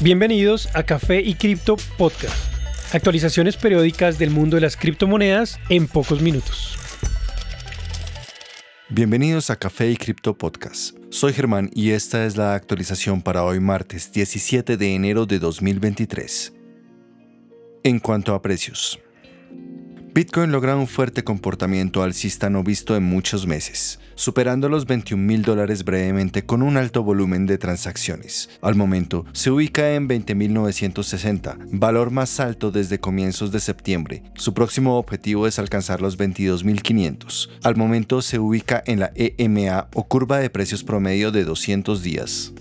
Bienvenidos a Café y Cripto Podcast. Actualizaciones periódicas del mundo de las criptomonedas en pocos minutos. Bienvenidos a Café y Cripto Podcast. Soy Germán y esta es la actualización para hoy martes 17 de enero de 2023. En cuanto a precios, Bitcoin logra un fuerte comportamiento alcista no visto en muchos meses, superando los 21 mil dólares brevemente con un alto volumen de transacciones. Al momento, se ubica en 20.960, valor más alto desde comienzos de septiembre. Su próximo objetivo es alcanzar los 22.500. Al momento se ubica en la EMA o curva de precios promedio de 200 días.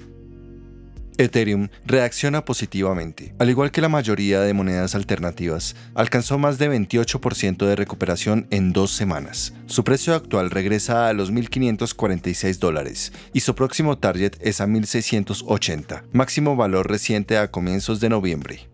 Ethereum reacciona positivamente. Al igual que la mayoría de monedas alternativas, alcanzó más de 28% de recuperación en dos semanas. Su precio actual regresa a los 1.546 dólares y su próximo target es a 1.680, máximo valor reciente a comienzos de noviembre.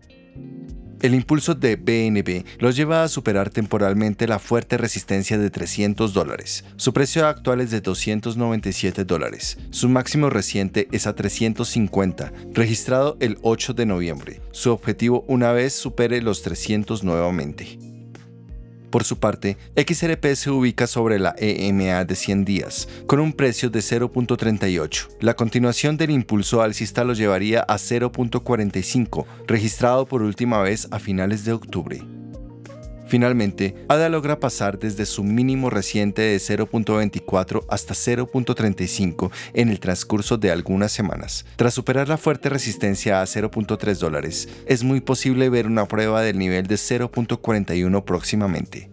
El impulso de BNB los lleva a superar temporalmente la fuerte resistencia de 300 dólares. Su precio actual es de 297 dólares. Su máximo reciente es a 350, registrado el 8 de noviembre. Su objetivo una vez supere los 300 nuevamente. Por su parte, XRP se ubica sobre la EMA de 100 días, con un precio de 0.38. La continuación del impulso alcista lo llevaría a 0.45, registrado por última vez a finales de octubre. Finalmente, ADA logra pasar desde su mínimo reciente de 0.24 hasta 0.35 en el transcurso de algunas semanas. Tras superar la fuerte resistencia a 0.3 dólares, es muy posible ver una prueba del nivel de 0.41 próximamente.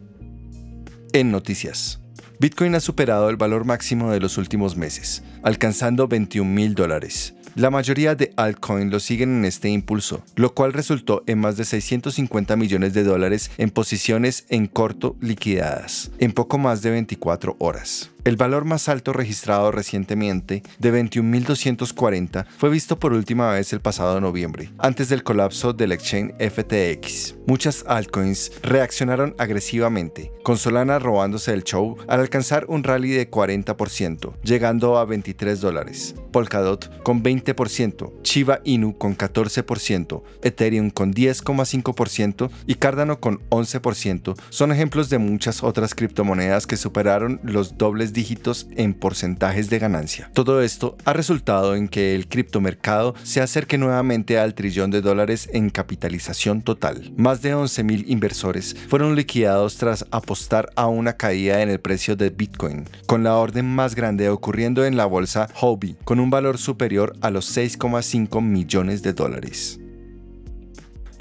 En noticias. Bitcoin ha superado el valor máximo de los últimos meses, alcanzando 21 mil dólares. La mayoría de altcoins lo siguen en este impulso, lo cual resultó en más de 650 millones de dólares en posiciones en corto liquidadas, en poco más de 24 horas. El valor más alto registrado recientemente, de 21.240, fue visto por última vez el pasado noviembre, antes del colapso del exchange FTX. Muchas altcoins reaccionaron agresivamente, con Solana robándose el show al alcanzar un rally de 40%, llegando a 23 dólares, Polkadot con 20%, Shiba Inu con 14%, Ethereum con 10,5% y Cardano con 11%, son ejemplos de muchas otras criptomonedas que superaron los dobles dígitos en porcentajes de ganancia. Todo esto ha resultado en que el criptomercado se acerque nuevamente al trillón de dólares en capitalización total. Más de 11.000 inversores fueron liquidados tras apostar a una caída en el precio de Bitcoin, con la orden más grande ocurriendo en la bolsa Hobby, con un valor superior a los 6,5 millones de dólares.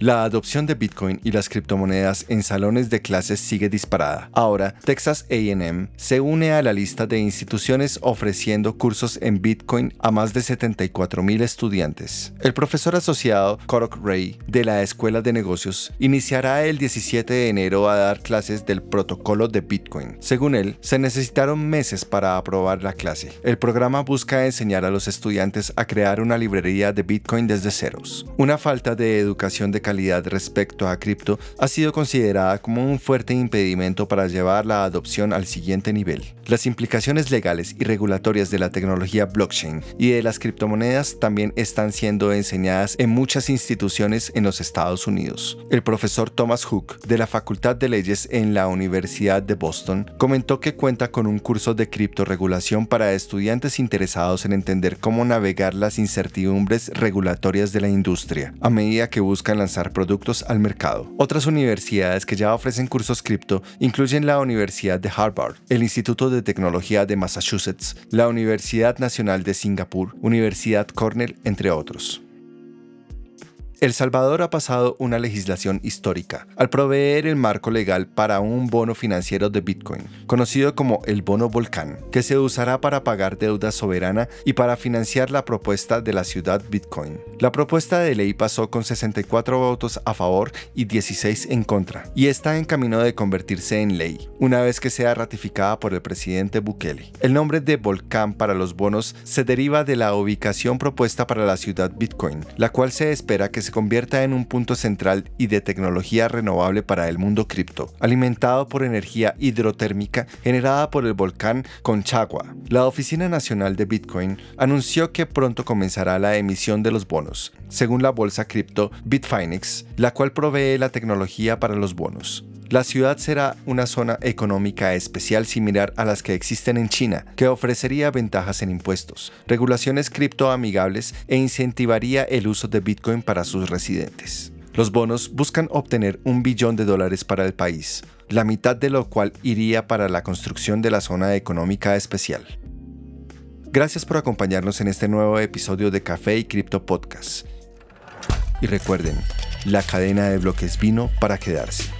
La adopción de Bitcoin y las criptomonedas en salones de clases sigue disparada. Ahora, Texas AM se une a la lista de instituciones ofreciendo cursos en Bitcoin a más de 74.000 estudiantes. El profesor asociado Korok Ray de la Escuela de Negocios iniciará el 17 de enero a dar clases del protocolo de Bitcoin. Según él, se necesitaron meses para aprobar la clase. El programa busca enseñar a los estudiantes a crear una librería de Bitcoin desde ceros. Una falta de educación de respecto a cripto ha sido considerada como un fuerte impedimento para llevar la adopción al siguiente nivel. Las implicaciones legales y regulatorias de la tecnología blockchain y de las criptomonedas también están siendo enseñadas en muchas instituciones en los Estados Unidos. El profesor Thomas Hook de la Facultad de Leyes en la Universidad de Boston comentó que cuenta con un curso de criptoregulación para estudiantes interesados en entender cómo navegar las incertidumbres regulatorias de la industria a medida que buscan productos al mercado. Otras universidades que ya ofrecen cursos cripto incluyen la Universidad de Harvard, el Instituto de Tecnología de Massachusetts, la Universidad Nacional de Singapur, Universidad Cornell, entre otros. El Salvador ha pasado una legislación histórica al proveer el marco legal para un bono financiero de Bitcoin, conocido como el bono volcán, que se usará para pagar deuda soberana y para financiar la propuesta de la ciudad Bitcoin. La propuesta de ley pasó con 64 votos a favor y 16 en contra, y está en camino de convertirse en ley, una vez que sea ratificada por el presidente Bukele. El nombre de volcán para los bonos se deriva de la ubicación propuesta para la ciudad Bitcoin, la cual se espera que se se convierta en un punto central y de tecnología renovable para el mundo cripto, alimentado por energía hidrotérmica generada por el volcán Conchagua. La Oficina Nacional de Bitcoin anunció que pronto comenzará la emisión de los bonos, según la bolsa cripto Bitfinex, la cual provee la tecnología para los bonos. La ciudad será una zona económica especial similar a las que existen en China, que ofrecería ventajas en impuestos, regulaciones criptoamigables e incentivaría el uso de Bitcoin para sus residentes. Los bonos buscan obtener un billón de dólares para el país, la mitad de lo cual iría para la construcción de la zona económica especial. Gracias por acompañarnos en este nuevo episodio de Café y Cripto Podcast. Y recuerden, la cadena de bloques vino para quedarse.